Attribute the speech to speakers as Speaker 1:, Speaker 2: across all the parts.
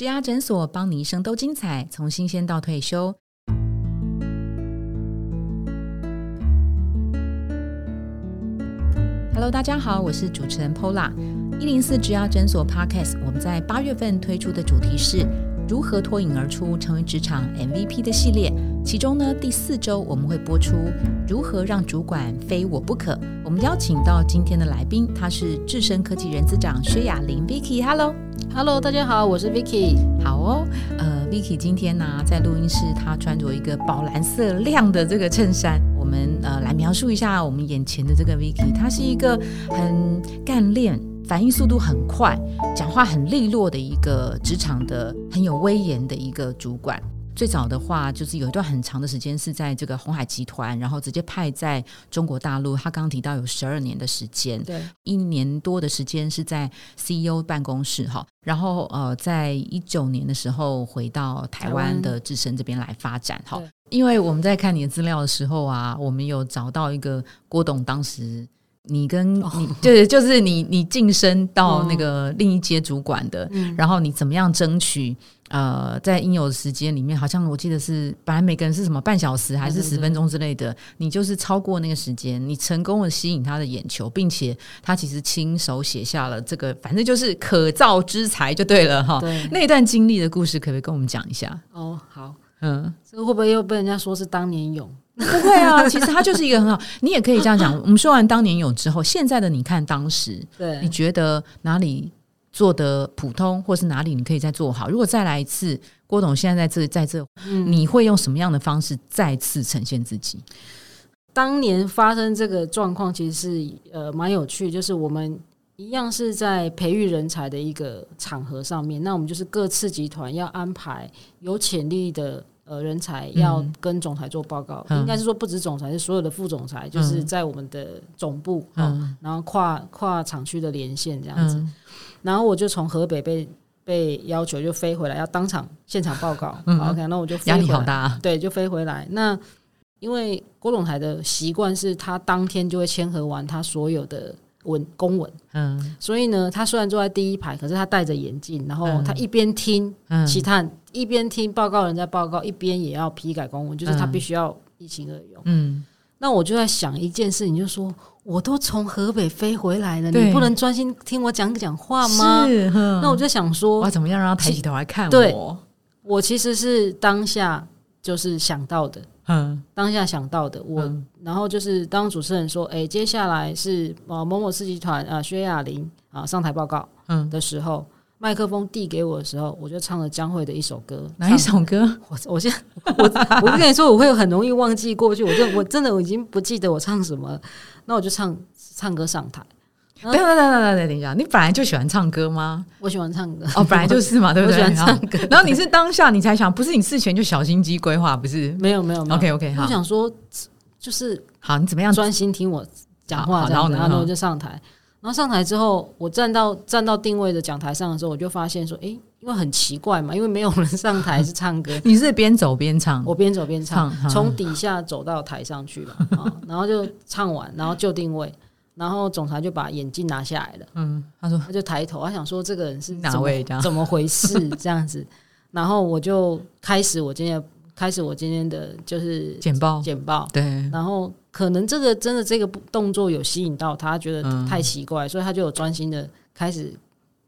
Speaker 1: 植牙诊所帮你一生都精彩，从新鲜到退休。Hello，大家好，我是主持人 Pola。一零四植牙诊所 Podcast，我们在八月份推出的主题是如何脱颖而出，成为职场 MVP 的系列。其中呢，第四周我们会播出如何让主管非我不可。我们邀请到今天的来宾，他是智深科技人资长薛雅玲 Vicky。Hello，Hello，
Speaker 2: 大家好，我是 Vicky。
Speaker 1: 好哦，呃，Vicky 今天呢在录音室，她穿着一个宝蓝色亮的这个衬衫。我们呃来描述一下我们眼前的这个 Vicky，她是一个很干练、反应速度很快、讲话很利落的一个职场的很有威严的一个主管。最早的话，就是有一段很长的时间是在这个红海集团，然后直接派在中国大陆。他刚刚提到有十二年的时间，
Speaker 2: 对，
Speaker 1: 一年多的时间是在 CEO 办公室哈。然后呃，在一九年的时候回到台湾的智深这边来发展哈。因为我们在看你的资料的时候啊，我们有找到一个郭董当时。你跟你就是就是你你晋升到那个另一阶主管的，然后你怎么样争取？呃，在应有的时间里面，好像我记得是本来每个人是什么半小时还是十分钟之类的，你就是超过那个时间，你成功的吸引他的眼球，并且他其实亲手写下了这个，反正就是可造之才就对了哈。那段经历的故事，可不可以跟我们讲一下？
Speaker 2: 哦，好，嗯，这个会不会又被人家说是当年勇？
Speaker 1: 不会啊，其实他就是一个很好，你也可以这样讲。我们说完当年有之后，现在的你看当时，
Speaker 2: 对，
Speaker 1: 你觉得哪里做的普通，或是哪里你可以再做好？如果再来一次，郭董现在在这在这，你会用什么样的方式再次呈现自己？
Speaker 2: 当年发生这个状况，其实是呃蛮有趣，就是我们一样是在培育人才的一个场合上面，那我们就是各次集团要安排有潜力的。呃，人才要跟总裁做报告，应该是说不止总裁，是所有的副总裁，就是在我们的总部啊，然后跨跨厂区的连线这样子。然后我就从河北被被要求就飞回来，要当场现场报告。OK，那我就
Speaker 1: 压力好大，
Speaker 2: 对，就飞回来。那因为郭总裁的习惯是他当天就会签合完他所有的。文公文，嗯，所以呢，他虽然坐在第一排，可是他戴着眼镜，然后他一边听其他一边听报告人在报告，一边也要批改公文，就是他必须要一清二用。嗯，那我就在想一件事，你就说我都从河北飞回来了，你不能专心听我讲讲话吗？是，那我就想说，
Speaker 1: 我怎么样让他抬起头来看
Speaker 2: 我？我其实是当下就是想到的。嗯，当下想到的我，然后就是当主持人说：“哎，接下来是呃某某四集团啊，薛亚玲啊上台报告。”嗯的时候，麦克风递给我的时候，我就唱了江蕙的一首歌。
Speaker 1: 哪一首歌？
Speaker 2: 我我现 我我不跟你说，我会很容易忘记过去。我就我真的我已经不记得我唱什么，那我就唱唱歌上台。
Speaker 1: 等等等等等等一下，你本来就喜欢唱歌吗？
Speaker 2: 我喜欢唱歌
Speaker 1: 哦，本来就是嘛，对不对？
Speaker 2: 喜欢唱歌。
Speaker 1: 然后你是当下你才想，不是你事前就小心机规划，不是？
Speaker 2: 没有没有没有
Speaker 1: ，OK OK。
Speaker 2: 我想说，就是
Speaker 1: 好，你怎么样
Speaker 2: 专心听我讲话，然后然后我就上台。然后上台之后，我站到站到定位的讲台上的时候，我就发现说，哎，因为很奇怪嘛，因为没有人上台是唱歌。
Speaker 1: 你是边走边唱？
Speaker 2: 我边走边唱，从底下走到台上去了啊，然后就唱完，然后就定位。然后总裁就把眼镜拿下来了。嗯，他说他就抬头，他想说这个人是
Speaker 1: 哪位？
Speaker 2: 怎么回事？这样子。然后我就开始我今天开始我今天的就是
Speaker 1: 简报
Speaker 2: 简报。
Speaker 1: 对。
Speaker 2: 然后可能这个真的这个动作有吸引到他，觉得太奇怪，所以他就有专心的开始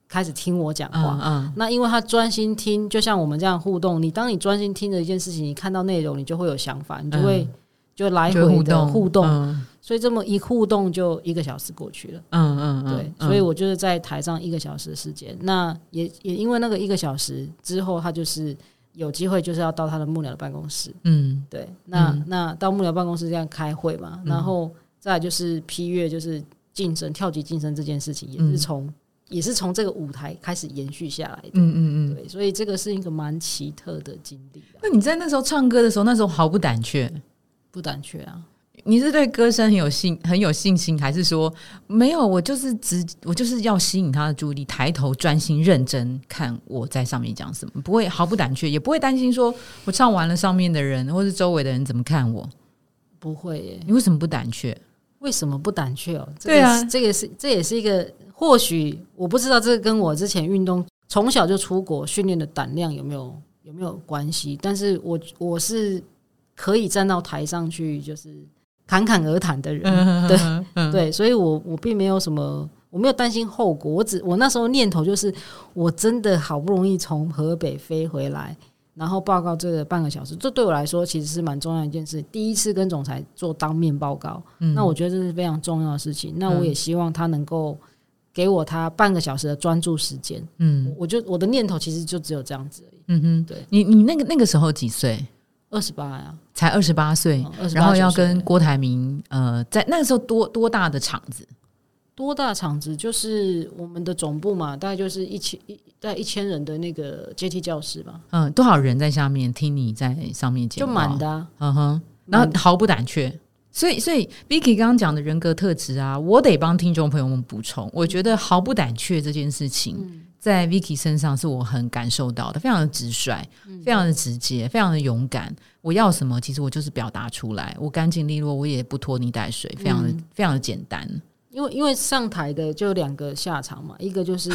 Speaker 2: 开始听我讲话。嗯。那因为他专心听，就像我们这样互动，你当你专心听着一件事情，你看到内容，你就会有想法，你就会就来回的互动。所以这么一互动就一个小时过去了，嗯嗯嗯，对，所以我就是在台上一个小时的时间，那也也因为那个一个小时之后，他就是有机会就是要到他的幕僚的办公室，嗯，对，那那到幕僚办公室这样开会嘛，然后再就是批阅就是晋升跳级晋升这件事情，也是从也是从这个舞台开始延续下来的，嗯嗯嗯，对，所以这个是一个蛮奇特的经历。
Speaker 1: 那你在那时候唱歌的时候，那时候毫不胆怯，
Speaker 2: 不胆怯啊。
Speaker 1: 你是对歌声很有信很有信心，还是说没有？我就是只我就是要吸引他的注意力，抬头专心认真看我在上面讲什么，不会毫不胆怯，也不会担心说我唱完了上面的人或是周围的人怎么看我。
Speaker 2: 不会耶，
Speaker 1: 你为什么不胆怯？
Speaker 2: 为什么不胆怯哦？
Speaker 1: 对啊，
Speaker 2: 这个是这也是一个或许我不知道，这个跟我之前运动从小就出国训练的胆量有没有有没有关系？但是我我是可以站到台上去，就是侃侃而谈的人，对对，所以我我并没有什么，我没有担心后果。我只我那时候念头就是，我真的好不容易从河北飞回来，然后报告这个半个小时，这对我来说其实是蛮重要一件事。第一次跟总裁做当面报告，那我觉得这是非常重要的事情。那我也希望他能够。给我他半个小时的专注时间，嗯，我就我的念头其实就只有这样子而已，嗯哼，对
Speaker 1: 你你那个那个时候几岁？
Speaker 2: 二十八呀，
Speaker 1: 才二十八岁，然后要跟郭台铭，呃，在那个时候多多大的场子？
Speaker 2: 多大场子？就是我们的总部嘛，大概就是一千一大概一千人的那个阶梯教室吧。
Speaker 1: 嗯，多少人在下面听你在上面讲？
Speaker 2: 就满的，
Speaker 1: 嗯哼，然后毫不胆怯。所以，所以 Vicky 刚刚讲的人格特质啊，我得帮听众朋友们补充。我觉得毫不胆怯这件事情，在 Vicky 身上是我很感受到的，非常的直率，非常的直接，非常的勇敢。我要什么，其实我就是表达出来，我干净利落，我也不拖泥带水，非常的非常的简单。
Speaker 2: 因为因为上台的就两个下场嘛，一个就是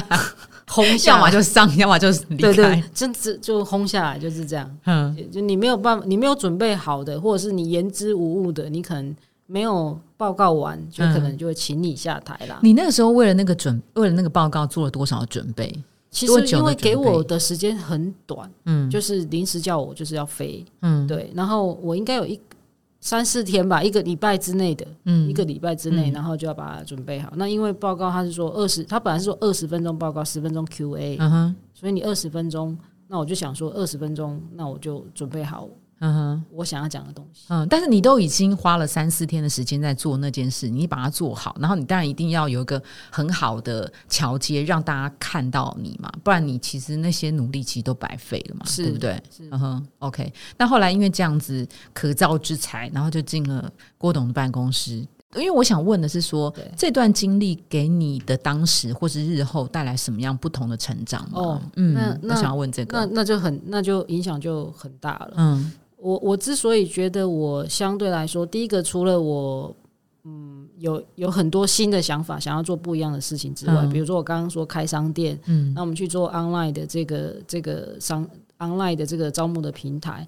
Speaker 2: 轰下，
Speaker 1: 要么就上，要么就是离开，
Speaker 2: 真就就轰下来就是这样。嗯，就你没有办法，你没有准备好的，或者是你言之无物的，你可能没有报告完，就可能就会请你下台啦。
Speaker 1: 你那个时候为了那个准，为了那个报告做了多少准备？
Speaker 2: 其实因为给我的时间很短，嗯，就是临时叫我就是要飞，嗯，对，然后我应该有一。三四天吧，一个礼拜之内的，嗯，一个礼拜之内，然后就要把它准备好。那因为报告他是说二十，他本来是说二十分钟报告，十分钟 Q&A，嗯哼，所以你二十分钟，那我就想说二十分钟，那我就准备好。嗯哼，我想要讲的东西。
Speaker 1: 嗯，但是你都已经花了三四天的时间在做那件事，你把它做好，然后你当然一定要有一个很好的桥接，让大家看到你嘛，不然你其实那些努力其实都白费了嘛，对不对？嗯哼，OK。那后来因为这样子可造之才，然后就进了郭董的办公室。因为我想问的是，说这段经历给你的当时或是日后带来什么样不同的成长？哦，嗯，那我想要问这个，
Speaker 2: 那那就很那就影响就很大了。嗯。我我之所以觉得我相对来说，第一个除了我嗯有有很多新的想法，想要做不一样的事情之外，比如说我刚刚说开商店，嗯，那我们去做 online 的这个这个商 online 的这个招募的平台。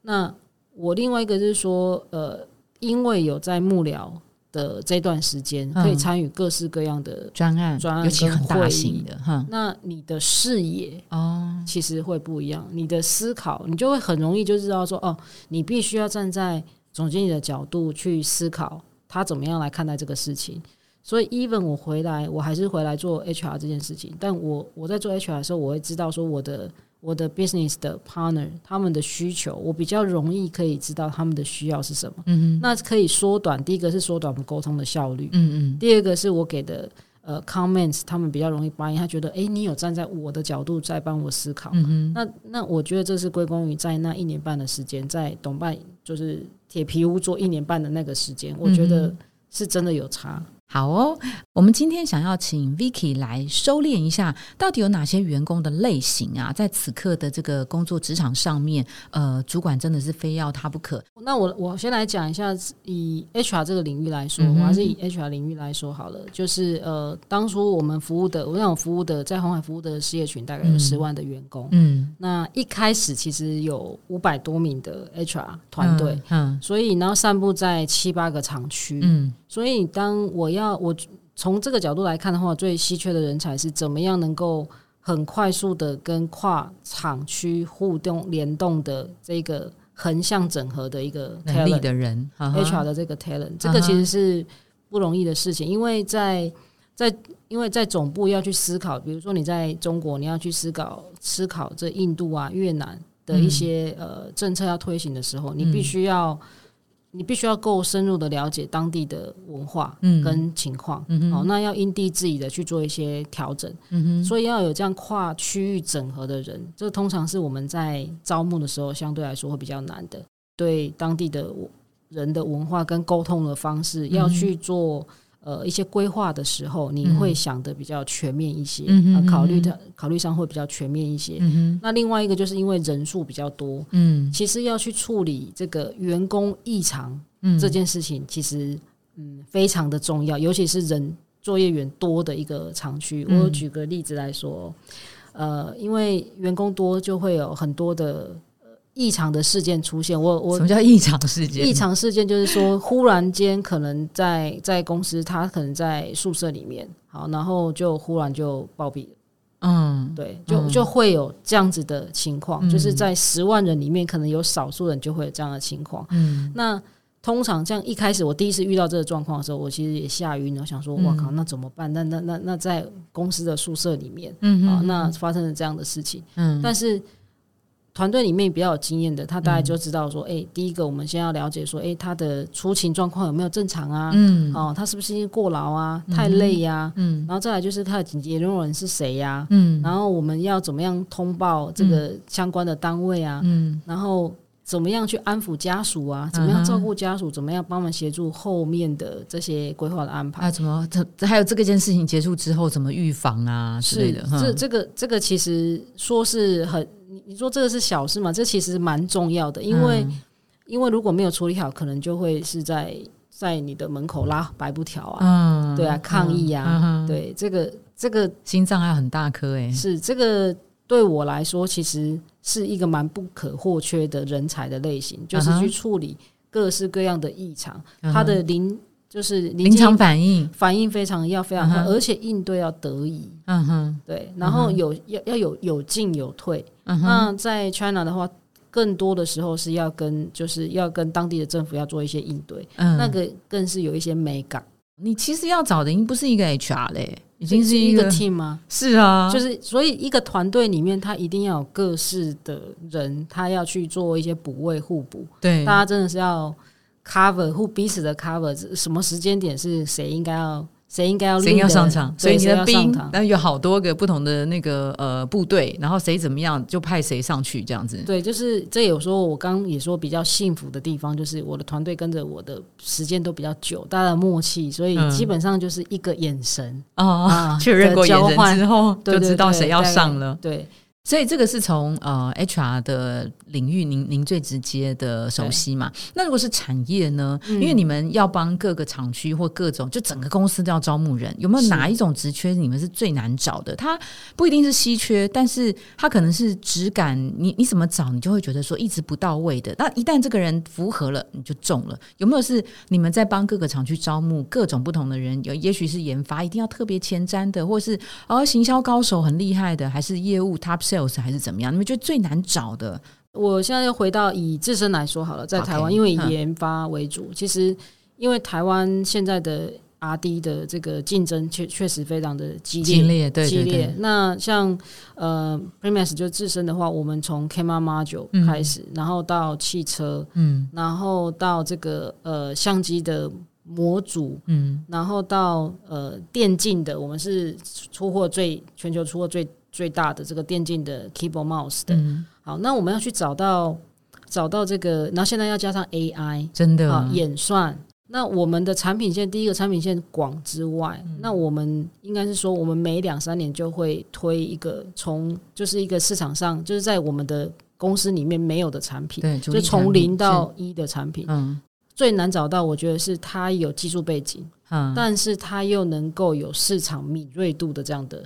Speaker 2: 那我另外一个就是说，呃，因为有在幕僚。的这段时间可以参与各式各样的
Speaker 1: 专案，
Speaker 2: 专案
Speaker 1: 尤其很大型的哈。
Speaker 2: 那你的视野哦，其实会不一样。你的思考，你就会很容易就知道说，哦，你必须要站在总经理的角度去思考，他怎么样来看待这个事情。所以，even 我回来，我还是回来做 HR 这件事情。但我我在做 HR 的时候，我会知道说我的。我的 business 的 partner 他们的需求，我比较容易可以知道他们的需要是什么。嗯那可以缩短，第一个是缩短我们沟通的效率。嗯嗯。第二个是我给的呃 comments，他们比较容易发应，他觉得哎，你有站在我的角度在帮我思考。嗯那那我觉得这是归功于在那一年半的时间，在董办就是铁皮屋做一年半的那个时间，我觉得是真的有差。
Speaker 1: 好哦，我们今天想要请 Vicky 来收敛一下，到底有哪些员工的类型啊？在此刻的这个工作职场上面，呃，主管真的是非要他不可。
Speaker 2: 那我我先来讲一下，以 HR 这个领域来说，我还是以 HR 领域来说好了。就是呃，当初我们服务的，我让我服务的，在红海服务的事业群大概有十万的员工。嗯，那一开始其实有五百多名的 HR 团队，嗯，所以然后散布在七八个厂区，嗯。所以，当我要我从这个角度来看的话，最稀缺的人才是怎么样能够很快速的跟跨厂区互动联动的这个横向整合的一个
Speaker 1: 能力的人
Speaker 2: ，HR 的这个 talent，这个其实是不容易的事情，因为在在因为在总部要去思考，比如说你在中国，你要去思考思考这印度啊、越南的一些呃政策要推行的时候，你必须要。你必须要够深入的了解当地的文化跟情况，好，那要因地制宜的去做一些调整，所以要有这样跨区域整合的人，这通常是我们在招募的时候相对来说会比较难的，对当地的人的文化跟沟通的方式要去做。呃，一些规划的时候，你会想的比较全面一些，考虑的考虑上会比较全面一些。那另外一个就是因为人数比较多，嗯，其实要去处理这个员工异常这件事情，其实嗯非常的重要，尤其是人作业员多的一个厂区。我举个例子来说，呃，因为员工多，就会有很多的异常的事件出现。我我
Speaker 1: 什么叫异常事件？
Speaker 2: 异常事件就是说，忽然间可能在在公司，他可能在宿舍里面，好，然后就忽然就暴毙了。嗯，对，就就会有这样子的情况，就是在十万人里面，可能有少数人就会有这样的情况。嗯，那通常这样一开始我第一次遇到这个状况的时候，我其实也吓晕了，想说哇靠，那怎么办？那那那那在公司的宿舍里面，嗯啊，那发生了这样的事情，嗯，但是。团队里面比较有经验的，他大概就知道说，哎，第一个我们先要了解说，哎，他的出勤状况有没有正常啊？嗯，哦，他是不是因为过劳啊、太累呀？嗯，然后再来就是他的紧急联络人是谁呀？嗯，然后我们要怎么样通报这个相关的单位啊？嗯，然后怎么样去安抚家属啊？怎么样照顾家属？怎么样帮忙协助后面的这些规划的安排？
Speaker 1: 啊，怎么这还有这个件事情结束之后怎么预防啊之类的？
Speaker 2: 这这个这个其实说是很。你你说这个是小事嘛？这其实蛮重要的，因为因为如果没有处理好，可能就会是在在你的门口拉白布条啊，对啊，抗议啊，对这个这个
Speaker 1: 心脏还很大颗哎，
Speaker 2: 是这个对我来说其实是一个蛮不可或缺的人才的类型，就是去处理各式各样的异常，他的临。就是
Speaker 1: 临场反应，
Speaker 2: 反应非常要非常快，而且应对要得宜。嗯哼，对，然后有要要有有进有退。那在 China 的话，更多的时候是要跟就是要跟当地的政府要做一些应对。嗯，那个更是有一些美感。
Speaker 1: 你其实要找的已经不是一个 HR 嘞，已经是
Speaker 2: 一个 team 吗？
Speaker 1: 是啊，
Speaker 2: 就是所以一个团队里面，他一定要有各式的人，他要去做一些补位互补。
Speaker 1: 对，
Speaker 2: 大家真的是要。Cover 或彼此的 cover，什么时间点是谁应该要谁应该要
Speaker 1: 谁要上场？所以你的兵，
Speaker 2: 然
Speaker 1: 后有好多个不同的那个呃部队，然后谁怎么样就派谁上去这样子。
Speaker 2: 对，就是这有时候我刚也说比较幸福的地方，就是我的团队跟着我的时间都比较久，大家的默契，所以基本上就是一个眼神
Speaker 1: 啊，确认过眼神之后就知道谁要上了。
Speaker 2: 对。
Speaker 1: 所以这个是从呃 HR 的领域，您您最直接的熟悉嘛？那如果是产业呢？因为你们要帮各个厂区或各种，就整个公司都要招募人，有没有哪一种职缺你们是最难找的？它不一定是稀缺，但是它可能是质感，你你怎么找，你就会觉得说一直不到位的。那一旦这个人符合了，你就中了。有没有是你们在帮各个厂区招募各种不同的人？有也许是研发一定要特别前瞻的，或是哦行销高手很厉害的，还是业务 top。Sales 还是怎么样？你们觉得最难找的？
Speaker 2: 我现在又回到以自身来说好了，在台湾，因为以研发为主，其实因为台湾现在的 R D 的这个竞争确确实非常的激
Speaker 1: 烈，
Speaker 2: 激烈。那像呃 p r e m i s 就自身的话，我们从 Camera Module 开始，然后到汽车，嗯，然后到这个呃相机的模组，嗯，然后到呃电竞的，我们是出货最全球出货最。最大的这个电竞的 keyboard mouse 的，好，那我们要去找到找到这个，然后现在要加上 AI，
Speaker 1: 真的
Speaker 2: 演算。那我们的产品线，第一个产品线广之外，那我们应该是说，我们每两三年就会推一个从就是一个市场上就是在我们的公司里面没有的产品，
Speaker 1: 对，
Speaker 2: 就从零到一的产品。嗯，最难找到，我觉得是它有技术背景，嗯，但是它又能够有市场敏锐度的这样的。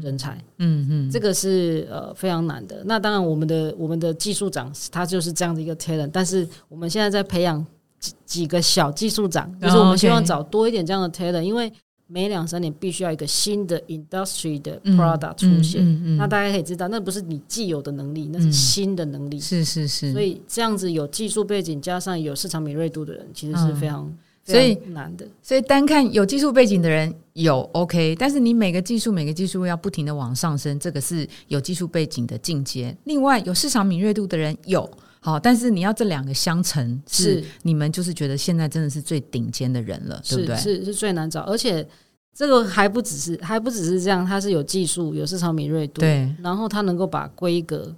Speaker 2: 人才，嗯嗯，这个是呃非常难的。那当然，我们的我们的技术长他就是这样的一个 talent，但是我们现在在培养几几个小技术长，就是我们希望找多一点这样的 talent，因为每两三年必须要一个新的 industry 的 product 出现。那大家可以知道，那不是你既有的能力，那是新的能力。
Speaker 1: 是是是。
Speaker 2: 所以这样子有技术背景加上有市场敏锐度的人，其实是非常。所以难的，
Speaker 1: 所以单看有技术背景的人有 OK，但是你每个技术每个技术要不停的往上升，这个是有技术背景的进阶。另外有市场敏锐度的人有好，但是你要这两个相乘，是你们就是觉得现在真的是最顶尖的人了，对不对？
Speaker 2: 是是最难找，而且这个还不只是还不只是这样，它是有技术有市场敏锐度，
Speaker 1: 对，
Speaker 2: 然后它能够把规格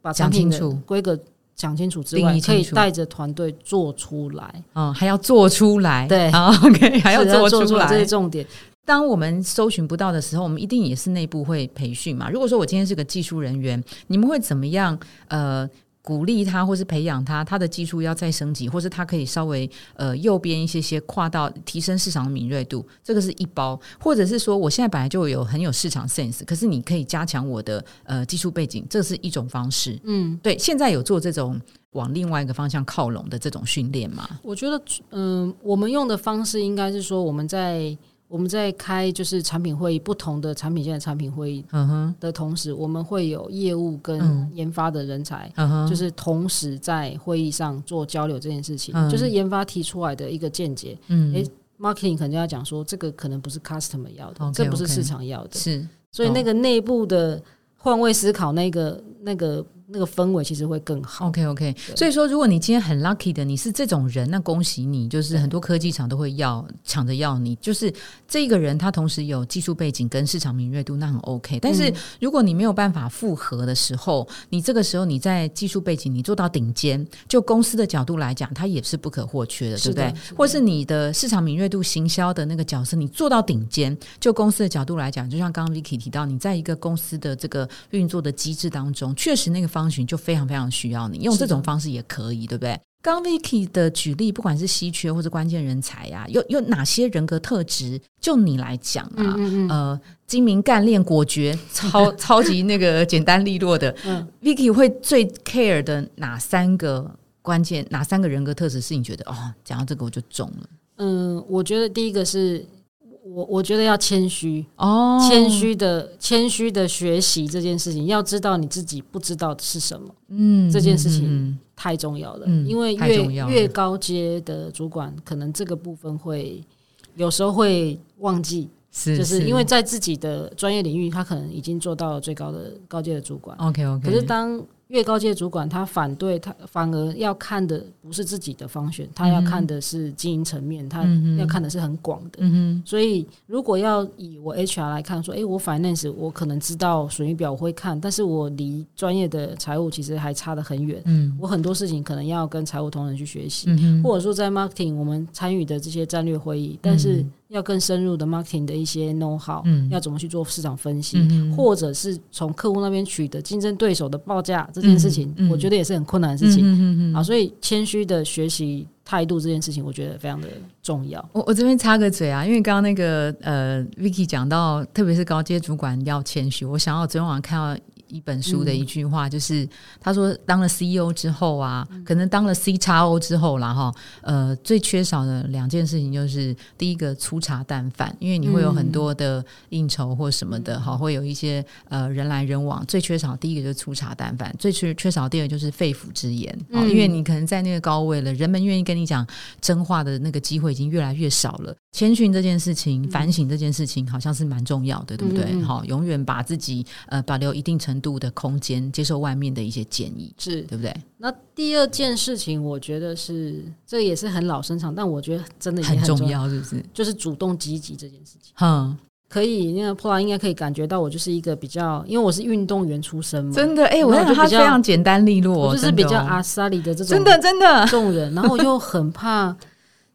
Speaker 2: 把产品的规格。讲清楚之外，可以带着团队做出来，
Speaker 1: 嗯，还要做出来，
Speaker 2: 对
Speaker 1: ，OK，还要做出来，
Speaker 2: 这是重点。
Speaker 1: 当我们搜寻不到的时候，我们一定也是内部会培训嘛。如果说我今天是个技术人员，你们会怎么样？呃，鼓励他，或是培养他，他的技术要再升级，或是他可以稍微呃右边一些些跨到提升市场敏锐度，这个是一包，或者是说我现在本来就有很有市场 sense，可是你可以加强我的呃技术背景，这是一种方式。嗯，对，现在有做这种往另外一个方向靠拢的这种训练吗？
Speaker 2: 我觉得，嗯，我们用的方式应该是说我们在。我们在开就是产品会议，不同的产品线的产品会议的同时，我们会有业务跟研发的人才，就是同时在会议上做交流这件事情，就是研发提出来的一个见解。诶 m a r k e t i n g 可能要讲说，这个可能不是 customer 要的，这不是市场要的，
Speaker 1: 是，
Speaker 2: 所以那个内部的换位思考，那个那个。那个氛围其实会更好。
Speaker 1: OK OK，所以说，如果你今天很 lucky 的，你是这种人，那恭喜你，就是很多科技厂都会要抢着要你。就是这个人，他同时有技术背景跟市场敏锐度，那很 OK。但是如果你没有办法复合的时候，你这个时候你在技术背景你做到顶尖，就公司的角度来讲，它也是不可或缺的，对不对？或是你的市场敏锐度、行销的那个角色，你做到顶尖，就公司的角度来讲，就像刚刚 Vicky 提到，你在一个公司的这个运作的机制当中，确实那个。方寻就非常非常需要你，用这种方式也可以，对不对？刚 Vicky 的举例，不管是稀缺或者关键人才呀，有有哪些人格特质？就你来讲啊，呃，精明干练果决，超 超级那个简单利落的，Vicky 会最 care 的哪三个关键？哪三个人格特质是你觉得哦，讲到这个我就中了？
Speaker 2: 嗯，我觉得第一个是。我我觉得要谦虚哦，谦虚的谦虚的学习这件事情，要知道你自己不知道的是什么。嗯，这件事情太重要了，因为越越高阶的主管，可能这个部分会有时候会忘记，
Speaker 1: 是
Speaker 2: 就是因为在自己的专业领域，他可能已经做到了最高的高阶的主管。
Speaker 1: OK OK，
Speaker 2: 可是当越高阶主管他反对他，反而要看的不是自己的方选，他要看的是经营层面，他要看的是很广的。所以，如果要以我 HR 来看，说，哎，我 finance 我可能知道损益表我会看，但是我离专业的财务其实还差得很远。嗯，我很多事情可能要跟财务同仁去学习，或者说在 marketing 我们参与的这些战略会议，但是。要更深入的 marketing 的一些 know how，要怎么去做市场分析，或者是从客户那边取得竞争对手的报价这件事情，我觉得也是很困难的事情。啊，所以谦虚的学习态度这件事情，我觉得非常的重要。
Speaker 1: 我我这边插个嘴啊，因为刚刚那个呃 Vicky 讲到，特别是高阶主管要谦虚，我想要昨天晚上看到。一本书的一句话就是，他说当了 CEO 之后啊，可能当了 C 叉 O 之后了哈，呃，最缺少的两件事情就是第一个粗茶淡饭，因为你会有很多的应酬或什么的哈，会有一些呃人来人往，最缺少第一个就是粗茶淡饭，最缺缺少第二个就是肺腑之言啊，因为你可能在那个高位了，人们愿意跟你讲真话的那个机会已经越来越少了。谦逊这件事情，反省这件事情，好像是蛮重要的，对不对？好，永远把自己呃保留一定程度的空间，接受外面的一些建议，
Speaker 2: 是
Speaker 1: 对不对？
Speaker 2: 那第二件事情，我觉得是这也是很老生常，但我觉得真的很
Speaker 1: 重要，是不是？
Speaker 2: 就是主动积极这件事情。嗯，可以，那个普拉应该可以感觉到，我就是一个比较，因为我是运动员出身嘛，
Speaker 1: 真的，哎，我觉得他非常简单利落，
Speaker 2: 就是比较阿萨里的这种，
Speaker 1: 真的真的
Speaker 2: 众人，然后又很怕。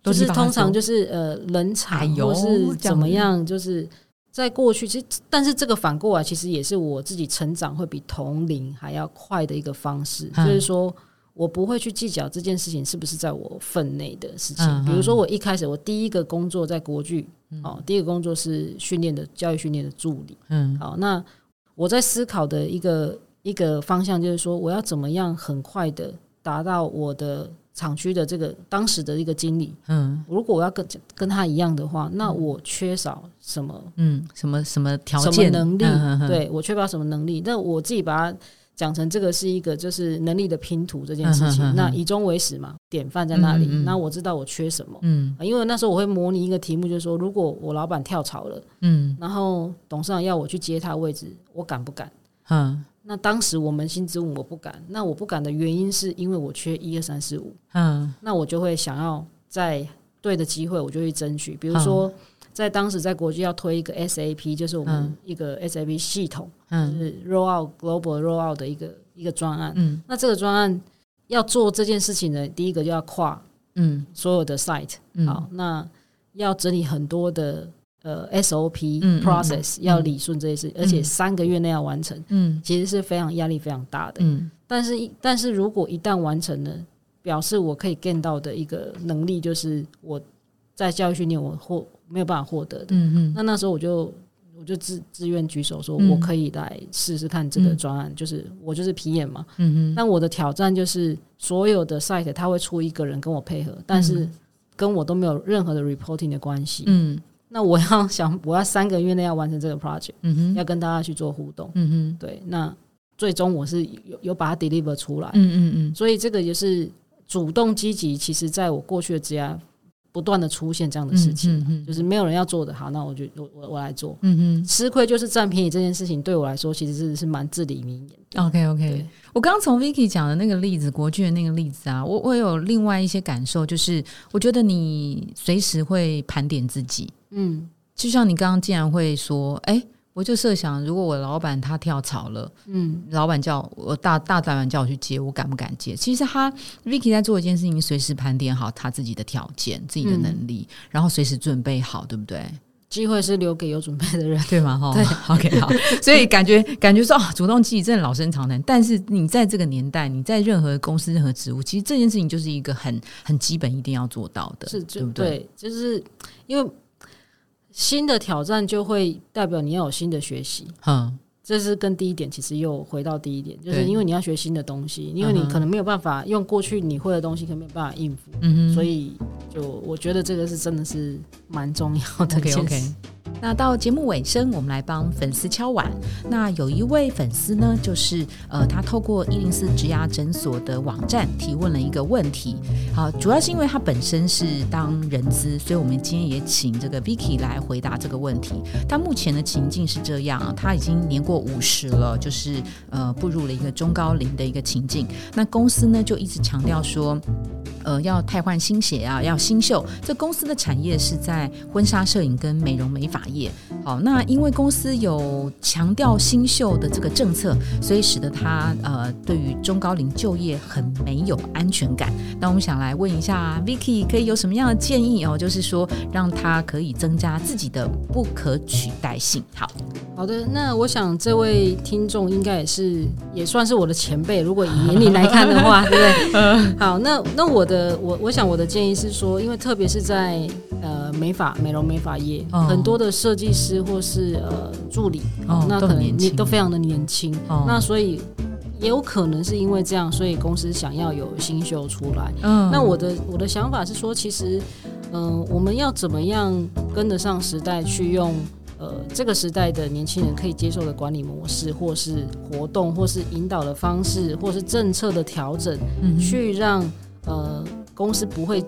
Speaker 2: 就是通常就是呃冷场或是怎么样，就是在过去其实，但是这个反过来其实也是我自己成长会比同龄还要快的一个方式，就是说我不会去计较这件事情是不是在我分内的事情。比如说我一开始我第一个工作在国剧哦，第一个工作是训练的教育训练的助理，嗯，好，那我在思考的一个一个方向就是说，我要怎么样很快的达到我的。厂区的这个当时的一个经理，嗯，如果我要跟跟他一样的话，那我缺少什么？
Speaker 1: 嗯，什么什么条件
Speaker 2: 能力？对我缺乏什么能力？那我自己把它讲成这个是一个就是能力的拼图这件事情。那以终为始嘛，典范在那里。那我知道我缺什么？嗯，因为那时候我会模拟一个题目，就是说，如果我老板跳槽了，嗯，然后董事长要我去接他位置，我敢不敢？嗯。那当时我扪心自问，我不敢。那我不敢的原因是因为我缺一二三四五。嗯，那我就会想要在对的机会，我就会争取。比如说，在当时在国际要推一个 SAP，就是我们一个 SAP 系统，就是 roll out global roll out 的一个一个专案。嗯，那这个专案要做这件事情呢，第一个就要跨嗯所有的 site。好，那要整理很多的呃 SOP process 要理顺这些事，而且三个月内要完成，嗯，其实是非常压力非常大的。嗯，但是但是如果一旦完成了，表示我可以 get 到的一个能力，就是我在教育训练我获没有办法获得的。嗯嗯，那那时候我就。我就自自愿举手说，我可以来试试看这个专案，就是我就是皮演嘛。嗯嗯。但我的挑战就是所有的 site 他会出一个人跟我配合，但是跟我都没有任何的 reporting 的关系。嗯。那我要 想，我要三个月内要完成这个 project，嗯哼，要跟大家去做互动。嗯哼。对，那最终我是有有把它 deliver 出来。嗯嗯嗯。所以这个也是主动积极，其实在我过去的职业。不断的出现这样的事情，就是没有人要做的好，那我就我我我来做。嗯嗯，吃亏就是占便宜这件事情，对我来说其实是是蛮至理名言。
Speaker 1: OK OK，我刚刚从 Vicky 讲的那个例子，国剧的那个例子啊，我我有另外一些感受，就是我觉得你随时会盘点自己。嗯，就像你刚刚竟然会说，哎。我就设想，如果我老板他跳槽了，嗯，老板叫我大大老板叫我去接，我敢不敢接？其实他 Vicky 在做一件事情，随时盘点好他自己的条件、自己的能力，然后随时准备好，对不对？
Speaker 2: 机会是留给有准备的人，
Speaker 1: 对吗？哈，对，OK，好。所以感觉感觉说啊，主动积极真的老生常谈。但是你在这个年代，你在任何公司、任何职务，其实这件事情就是一个很很基本、一定要做到的，
Speaker 2: 是，
Speaker 1: 对不对？
Speaker 2: 就是因为。新的挑战就会代表你要有新的学习，嗯，这是跟第一点其实又回到第一点，就是因为你要学新的东西，因为你可能没有办法用过去你会的东西，可能没有办法应付，嗯所以就我觉得这个是真的是蛮重要的。
Speaker 1: OK。那到节目尾声，我们来帮粉丝敲碗。那有一位粉丝呢，就是呃，他透过一零四植牙诊所的网站提问了一个问题。好，主要是因为他本身是当人资，所以我们今天也请这个 Vicky 来回答这个问题。他目前的情境是这样，他已经年过五十了，就是呃，步入了一个中高龄的一个情境。那公司呢，就一直强调说。呃，要汰换新血啊，要新秀。这公司的产业是在婚纱摄影跟美容美发业。好，那因为公司有强调新秀的这个政策，所以使得他呃，对于中高龄就业很没有安全感。那我们想来问一下 Vicky，可以有什么样的建议哦？就是说，让他可以增加自己的不可取代性。好，
Speaker 2: 好的。那我想这位听众应该也是也算是我的前辈，如果以年龄来看的话，对不对？好，那那我的。呃，我我想我的建议是说，因为特别是在呃美发、美容美发业，很多的设计师或是呃助理，那可能你都非常的年轻，那所以也有可能是因为这样，所以公司想要有新秀出来。嗯，那我的我的想法是说，其实嗯，我们要怎么样跟得上时代，去用呃这个时代的年轻人可以接受的管理模式，或是活动，或是引导的方式，或是政策的调整，去让。呃，公司不会。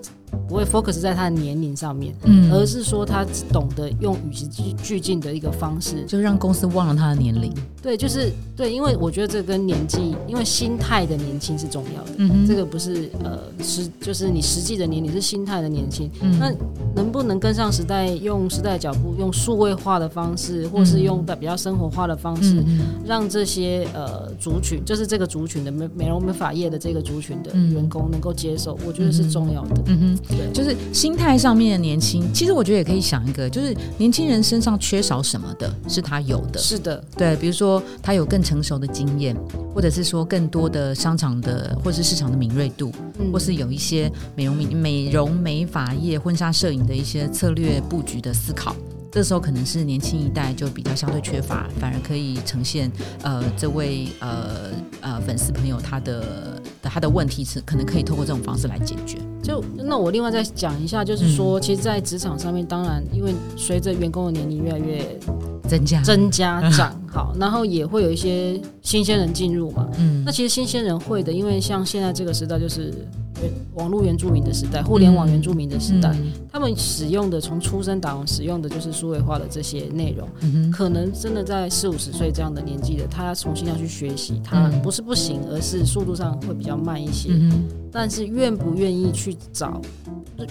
Speaker 2: 不会 focus 在他的年龄上面，嗯，而是说他懂得用与时俱进的一个方式，
Speaker 1: 就让公司忘了他的年龄。
Speaker 2: 对，就是对，因为我觉得这跟年纪，因为心态的年轻是重要的。嗯哼，这个不是呃实，就是你实际的年龄是心态的年轻。嗯，那能不能跟上时代，用时代的脚步，用数位化的方式，或是用的比较生活化的方式，让这些呃族群，就是这个族群的美美容美发业的这个族群的员工能够接受，我觉得是重要的。嗯哼。
Speaker 1: 就是心态上面的年轻，其实我觉得也可以想一个，就是年轻人身上缺少什么的，是他有的。
Speaker 2: 是的，
Speaker 1: 对，比如说他有更成熟的经验，或者是说更多的商场的或是市场的敏锐度，或是有一些美容美美容美发业、婚纱摄影的一些策略布局的思考。这时候可能是年轻一代就比较相对缺乏，反而可以呈现呃这位呃呃粉丝朋友他的他的问题是可能可以透过这种方式来解决。
Speaker 2: 就那我另外再讲一下，就是说，其实，在职场上面，当然因为随着员工的年龄越来越
Speaker 1: 增加
Speaker 2: 增加长好，然后也会有一些新鲜人进入嘛。嗯，那其实新鲜人会的，因为像现在这个时代就是。网络原住民的时代，互联网原住民的时代，他们使用的从出生打完使用的就是数位化的这些内容，可能真的在四五十岁这样的年纪的，他重新要去学习，他不是不行，而是速度上会比较慢一些。但是愿不愿意去找，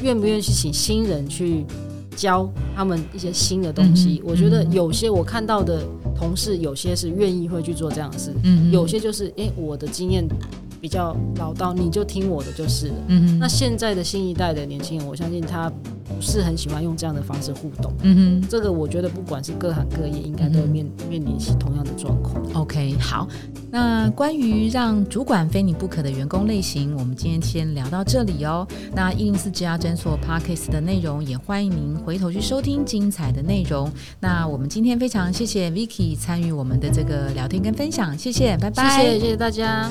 Speaker 2: 愿不愿意去请新人去教他们一些新的东西？我觉得有些我看到的同事，有些是愿意会去做这样的事，有些就是哎，我的经验。比较老道，你就听我的就是了。嗯那现在的新一代的年轻人，我相信他不是很喜欢用这样的方式互动。嗯哼，这个我觉得不管是各行各业，应该都面面临起同样的状况。
Speaker 1: OK，好，那关于让主管非你不可的员工类型，我们今天先聊到这里哦。那一零四职涯诊所 Parkes 的内容，也欢迎您回头去收听精彩的内容。那我们今天非常谢谢 Vicky 参与我们的这个聊天跟分享，谢谢，拜拜，
Speaker 2: 谢谢，谢谢大家。